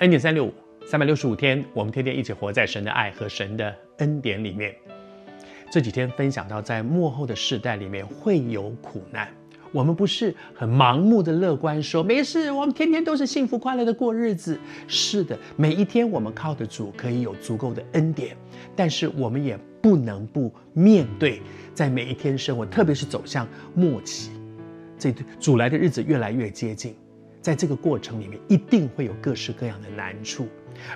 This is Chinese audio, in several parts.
恩典三六五，三百六十五天，我们天天一起活在神的爱和神的恩典里面。这几天分享到，在末后的世代里面会有苦难，我们不是很盲目的乐观说，没事，我们天天都是幸福快乐的过日子。是的，每一天我们靠的主可以有足够的恩典，但是我们也不能不面对，在每一天生活，特别是走向末期，这主来的日子越来越接近。在这个过程里面，一定会有各式各样的难处，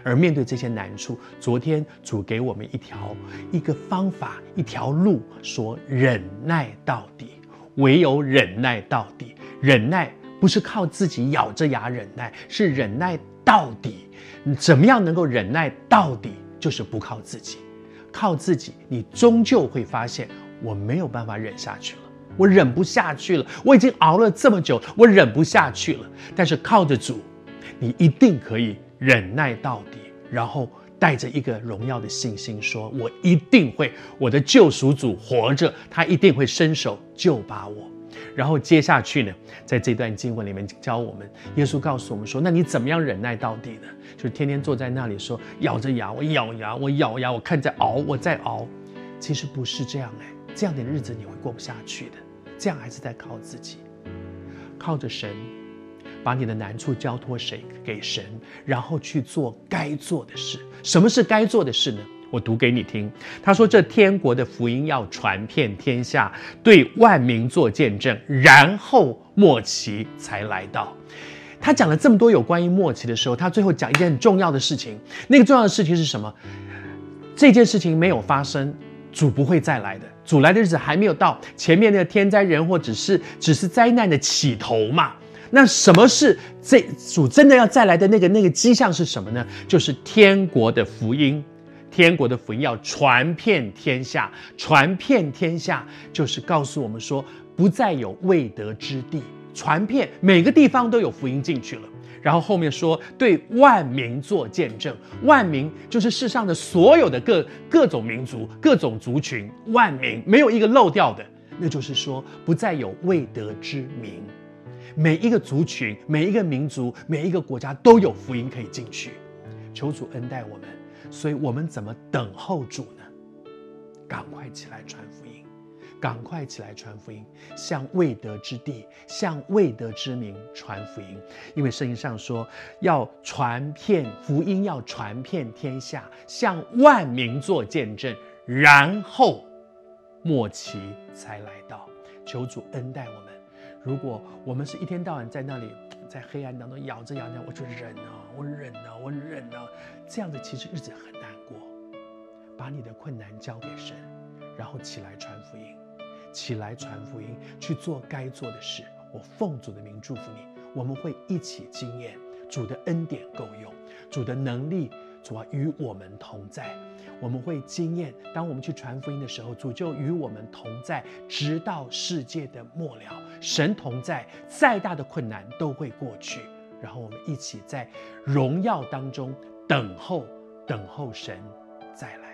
而面对这些难处，昨天主给我们一条一个方法，一条路，说忍耐到底，唯有忍耐到底。忍耐不是靠自己咬着牙忍耐，是忍耐到底。怎么样能够忍耐到底？就是不靠自己，靠自己，你终究会发现我没有办法忍下去了。我忍不下去了，我已经熬了这么久，我忍不下去了。但是靠着主，你一定可以忍耐到底，然后带着一个荣耀的信心说：“我一定会，我的救赎主活着，他一定会伸手救拔我。”然后接下去呢，在这段经文里面教我们，耶稣告诉我们说：“那你怎么样忍耐到底呢？就是天天坐在那里说，咬着牙，我咬牙，我咬牙，我看在熬，我在熬。其实不是这样哎，这样的日子你会过不下去的。”这样还是在靠自己，靠着神，把你的难处交托谁给神，然后去做该做的事。什么是该做的事呢？我读给你听。他说：“这天国的福音要传遍天下，对万民做见证，然后末期才来到。”他讲了这么多有关于末期的时候，他最后讲一件很重要的事情。那个重要的事情是什么？这件事情没有发生，主不会再来的。主来的日子还没有到，前面那个天灾人祸只是只是灾难的起头嘛？那什么是这主真的要再来的那个那个迹象是什么呢？就是天国的福音，天国的福音要传遍天下，传遍天下就是告诉我们说，不再有未得之地，传遍每个地方都有福音进去了。然后后面说，对万民做见证，万民就是世上的所有的各各种民族、各种族群，万民没有一个漏掉的。那就是说，不再有未得之民，每一个族群、每一个民族、每一个国家都有福音可以进去。求主恩待我们，所以我们怎么等候主呢？赶快起来传福音。赶快起来传福音，向未得之地，向未得之民传福音。因为圣经上说，要传遍福音，要传遍天下，向万民做见证，然后末期才来到。求主恩待我们。如果我们是一天到晚在那里，在黑暗当中咬着牙呢，我就忍啊，我忍啊，我忍啊，这样的其实日子很难过。把你的困难交给神，然后起来传福音。起来传福音，去做该做的事。我奉主的名祝福你，我们会一起经验主的恩典够用，主的能力，主啊与我们同在。我们会经验，当我们去传福音的时候，主就与我们同在，直到世界的末了。神同在，再大的困难都会过去。然后我们一起在荣耀当中等候，等候神再来